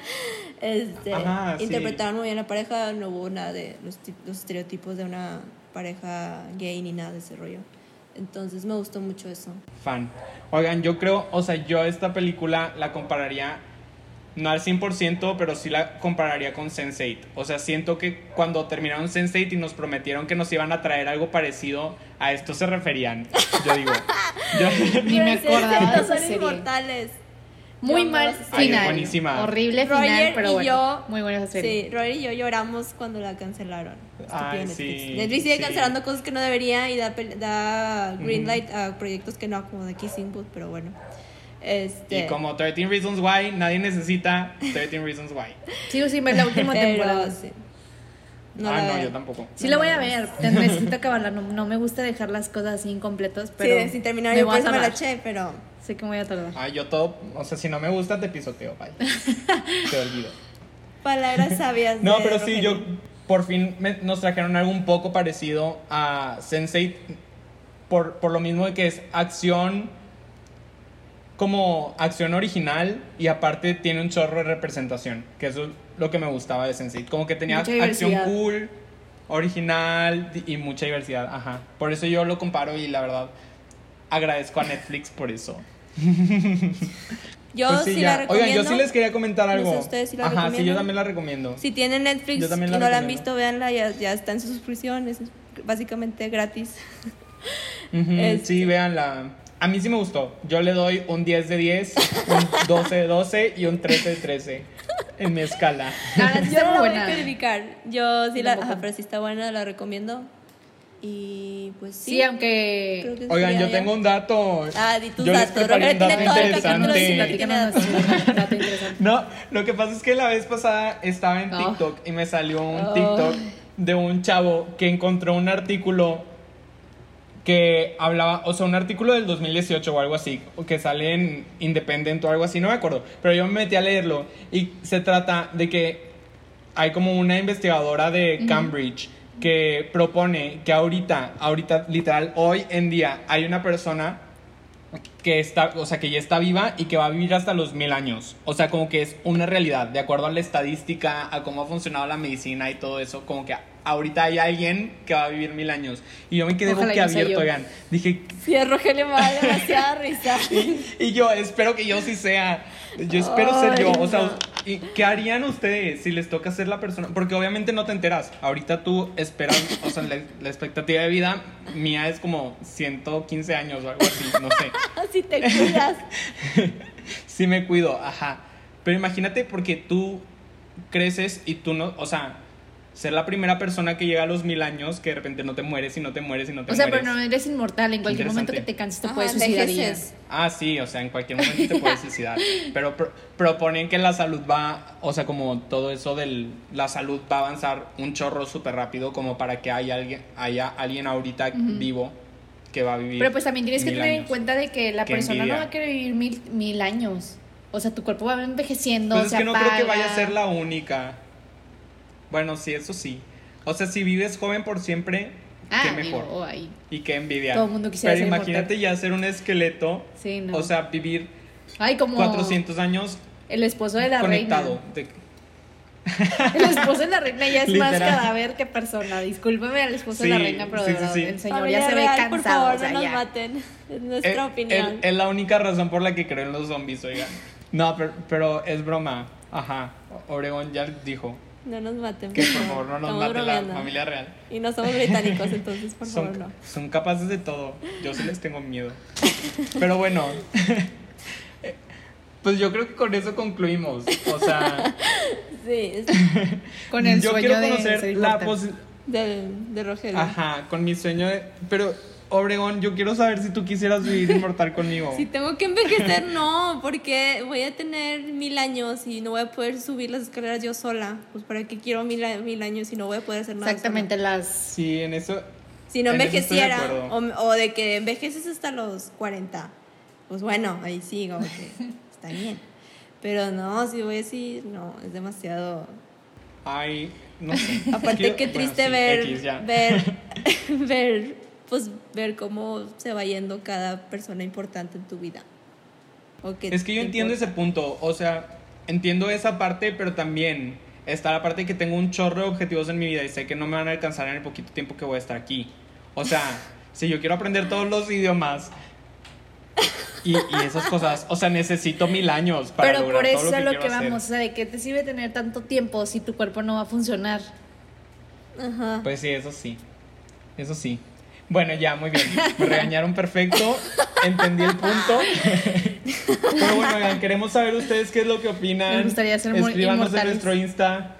Este, Ajá, sí. interpretaron muy bien la pareja, no hubo nada de los, los estereotipos de una pareja gay ni nada de ese rollo. Entonces, me gustó mucho eso. Fan. Oigan, yo creo, o sea, yo esta película la compararía, no al 100%, pero sí la compararía con Sense8. O sea, siento que cuando terminaron Sense8 y nos prometieron que nos iban a traer algo parecido, a esto se referían. Yo digo. yo- Ni me acordaba son inmortales. Muy Yo mal Ay, final. buenísima. Horrible Roger final, pero y bueno. yo- muy buena esa serie. Sí, Roger y yo lloramos cuando la cancelaron. Ay, Estúpida sí, Netflix. Netflix sigue sí. cancelando cosas que no debería y da, pel- da green light a proyectos que no, como de Kissing Booth, pero bueno. Este, Y como 13 Reasons Why, nadie necesita 13 Reasons Why. Sigo sin ver la última pero, temporada. sí. No ah, la no, veo. yo tampoco. Sí la voy a ver, necesito acabarla, no, no me gusta dejar las cosas así incompletas, pero sí, sin terminar, me yo voy por a eso me la eché, pero Sé que me voy a tardar. Ah, yo todo, o sea, si no me gusta, te pisoteo, bye. Te olvido. palabras sabias. No, de pero sí, Rogelio. yo por fin me- nos trajeron algo un poco parecido a Sense8 por, por lo mismo de que es acción como acción original y aparte tiene un chorro de representación, que eso es lo que me gustaba de Sense8, como que tenía acción cool, original y mucha diversidad, ajá. Por eso yo lo comparo y la verdad agradezco a Netflix por eso. Yo Pues sí, la recomiendo. Oigan, yo sí les quería comentar No sé, algo. ¿ustedes sí la Ajá, sí, yo también la recomiendo. Si tienen Netflix y no la la han recomiendo. visto, véanla, ya, ya está en su suscripción, es básicamente gratis. Este- Sí, véanla. A mí sí me gustó. Yo le doy un 10 de 10, un 12 de 12 y un 13 de 13 en mi escala. La verdad sí Yo está no la voy a buena. calificar. Yo sí la, ajá, pero sí está buena, la recomiendo. Y pues sí. Sí, aunque que Oigan, yo ya. tengo un dato. Ah, di tus Yo les datos. preparé un dato todo el capítulo interesante. No, lo que pasa es que la vez pasada estaba en Oh. TikTok y me salió un Oh. TikTok de un chavo que encontró un artículo que hablaba, o sea, un artículo del 2018 o algo así, o que sale en Independent o algo así, no me acuerdo, pero yo me metí a leerlo y se trata de que hay como una investigadora de Cambridge que propone que ahorita, ahorita literal, hoy en día hay una persona que está, o sea, que ya está viva y que va a vivir hasta los mil años. O sea, como que es una realidad, de acuerdo a la estadística, a cómo ha funcionado la medicina y todo eso, como que ahorita hay alguien que va a vivir mil años. Y yo me quedé boquiabierto, oigan. Dije, Sí, a Rogelio me da demasiada risa. y, y yo espero que yo sí sea. Yo espero ser yo. O sea, ¿y ¿qué harían ustedes si les toca ser la persona? Porque obviamente no te enteras. Ahorita tú esperas, o sea, la, la expectativa de vida mía es como 115 años o algo así, no sé. Así te cuidas. Sí me cuido, ajá. Pero imagínate porque tú creces y tú no, o sea, ser la primera persona que llega a los mil años que de repente no te mueres y no te mueres y no te O sea, mueres. pero no eres inmortal. En cualquier momento que te canses te Ajá, puedes suicidar. Ah, sí, o sea, en cualquier momento te puedes suicidar. Pero pro- proponen que la salud va, o sea, como todo eso del la salud va a avanzar un chorro súper rápido como para que haya alguien, haya alguien ahorita vivo que va a vivir. Pero pues también tienes que tener en cuenta de que la Qué persona envidia. no va a querer vivir mil, mil años. O sea, tu cuerpo va envejeciendo, Pues es se que no creo que vaya a ser la única. Bueno, sí, eso sí. O sea, si vives joven por siempre, Ah, qué mejor. digo, ay. Y qué envidia. Todo el mundo quisiera Pero ser imagínate ya ser un esqueleto. Sí, no. O sea, vivir Ay, como 400 años el esposo de la conectado. reina. De- El esposo de la reina ya es más Literal. cadáver que persona. Discúlpeme al esposo de la Sí, reina, pero sí, sí, sí. el señor Familia ya se ve real, cansado. Por favor, o sea, no nos ya. maten. Es nuestra Es- opinión. Es, es la única razón por la que creo en los zombies, oigan. No, pero, pero es broma. Ajá. Obregón ya dijo No nos maten. que por favor no nos Estamos mate la familia real. Y no somos británicos, entonces, por Son, favor, no. son capaces de todo. Yo sí les tengo miedo. Pero bueno. Pues yo creo que con eso concluimos. O sea, Sí, es Con el yo sueño quiero de conocer ser la de, de Rogelio. Ajá, con mi sueño de. Pero, Obregón, yo quiero saber si tú quisieras vivir inmortal conmigo. Si tengo que envejecer, no, porque voy a tener mil años y no voy a poder subir las escaleras yo sola. Pues para qué quiero mil, mil años y no voy a poder hacer nada. Exactamente sola? las... Sí, en eso. Si no de envejeciera, o, o de que envejeces hasta los 40, pues bueno, ahí sí, como que está bien. Pero no, si voy a decir, no, es demasiado. Ay, no sé. Aparte, qué bueno, triste sí, ver, X, ver, ver, pues ver cómo se va yendo cada persona importante en tu vida. O que Es que yo entiendo importa. ese punto, o sea, entiendo esa parte, pero también está la parte de que tengo un chorro de objetivos en mi vida y sé que no me van a alcanzar en el poquito tiempo que voy a estar aquí. O sea, si yo quiero aprender todos los idiomas y, y esas cosas, o sea, necesito mil años para Pero lograr por todo eso lo es que lo quiero que hacer. vamos. O sea, ¿de qué te sirve tener tanto tiempo si tu cuerpo no va a funcionar? Ajá. Pues sí, eso sí. Eso sí. Bueno, ya, muy bien. Me regañaron perfecto. Entendí el punto. Pero bueno, oigan, queremos saber ustedes qué es lo que opinan. Les gustaría ser muy Escríbanos en nuestro Insta.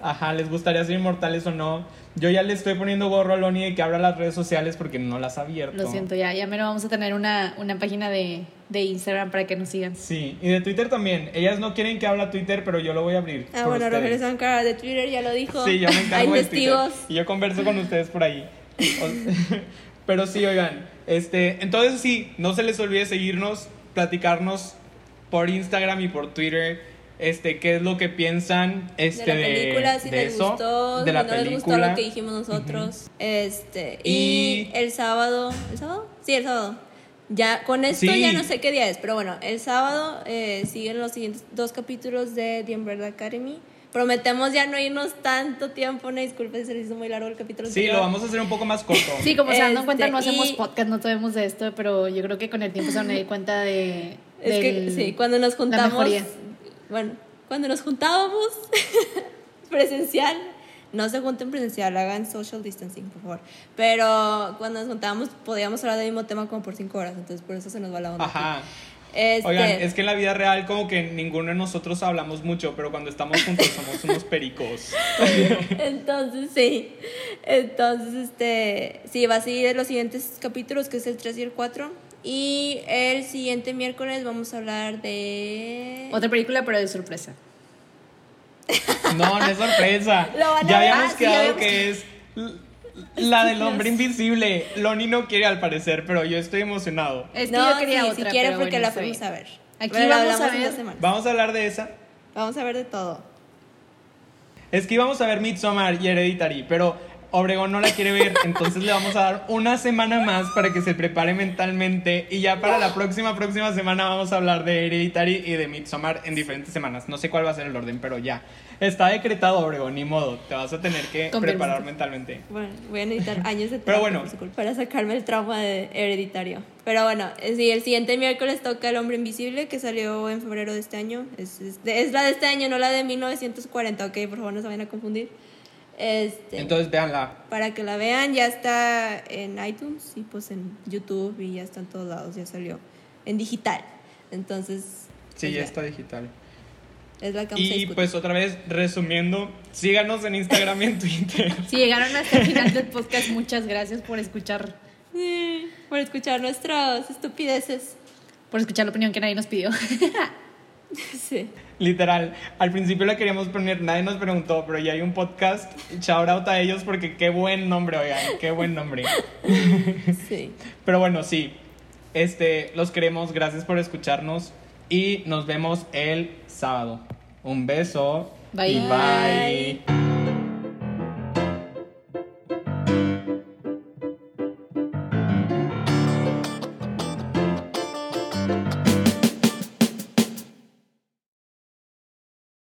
Ajá, ¿les gustaría ser inmortales o no? Yo ya le estoy poniendo gorro a Loni de que abra las redes sociales porque no las ha abierto. Lo siento, ya, ya me lo vamos a tener una, una página de, de Instagram para que nos sigan. Sí, y de Twitter también. Ellas no quieren que habla Twitter, pero yo lo voy a abrir. Ah, por bueno. Rogelio Sancara de Twitter ya lo dijo. Sí, yo me Hay encargo Twitter. testigos. Y yo converso con ustedes por ahí. Pero sí, oigan, este, entonces sí, no se les olvide seguirnos, platicarnos por Instagram y por Twitter, este, qué es lo que piensan, este, de la película, si de les eso, gustó, de la si no les gustó película. lo que dijimos nosotros. Este, y, Y- el sábado, ¿el sábado? Sí, el sábado. Ya, con esto Sí. ya no sé qué día es, pero bueno, el sábado eh, siguen los siguientes dos capítulos de The Umbrella Academy. Prometemos ya no irnos tanto tiempo, una disculpa si se hizo muy largo el capítulo. Sí, lo vamos a hacer un poco más corto. Sí, como se dan cuenta, Este, no hacemos y- podcast, no sabemos de esto, pero yo creo que con el tiempo se van a dar cuenta de. Es que sí, cuando nos juntamos. Bueno, cuando nos juntábamos presencial, no se junten presencial, hagan social distancing, por favor. Pero cuando nos juntábamos podíamos hablar del mismo tema como por cinco horas, entonces por eso se nos va la onda. Ajá. Este, Oigan, es que en la vida real como que ninguno de nosotros hablamos mucho, pero cuando estamos juntos somos unos pericos. Entonces, sí. Entonces, este. Sí, va a seguir los siguientes capítulos, que es el 3 y el 4. Y el siguiente miércoles vamos a hablar de. Otra película, pero de sorpresa. No, no es sorpresa. Lo van a ya ver. habíamos Ah, sí, quedado habíamos- que es La del hombre invisible. Loni no quiere al parecer, pero yo estoy emocionado. Es que no, yo quería sí, otra. si quiere porque bueno, la fuimos a ver. Aquí Pero vamos a ver-. Vamos a hablar de esa. Vamos a ver de todo. Es que íbamos a ver Midsommar y Hereditary, pero Obregón no la quiere ver, entonces le vamos a dar una semana más para que se prepare mentalmente y ya para la próxima, próxima semana vamos a hablar de Hereditary y de Midsommar en diferentes semanas. No sé cuál va a ser el orden, pero ya. Está decretado, Obregón, ni modo. Te vas a tener que Con preparar permiso. mentalmente. Bueno, voy a necesitar años de Pero bueno. para sacarme el trauma de hereditario. Pero bueno, eh, sí, el siguiente miércoles toca El Hombre Invisible, que salió en febrero de este año. Es, es la de este año, no la de 1940, ok, por favor no se vayan a confundir. Este, Entonces, véanla. para que la vean, ya está en iTunes y pues en YouTube y ya está en todos lados, ya salió en digital. Entonces, Sí, pues, ya ya, está digital. es la que vamos a Y pues otra vez, resumiendo, síganos en Instagram y en Twitter. Si llegaron hasta el final del podcast, muchas gracias por escuchar, Sí, por escuchar nuestras estupideces. por escuchar la opinión que nadie nos pidió. Sí. Literal, al principio la queríamos poner, nadie nos preguntó, pero ya hay un podcast. Shout out a ellos porque qué buen nombre, oigan, qué buen nombre. Sí. Pero bueno, sí, este, los queremos, gracias por escucharnos y nos vemos el sábado. Un beso. Bye. Y bye.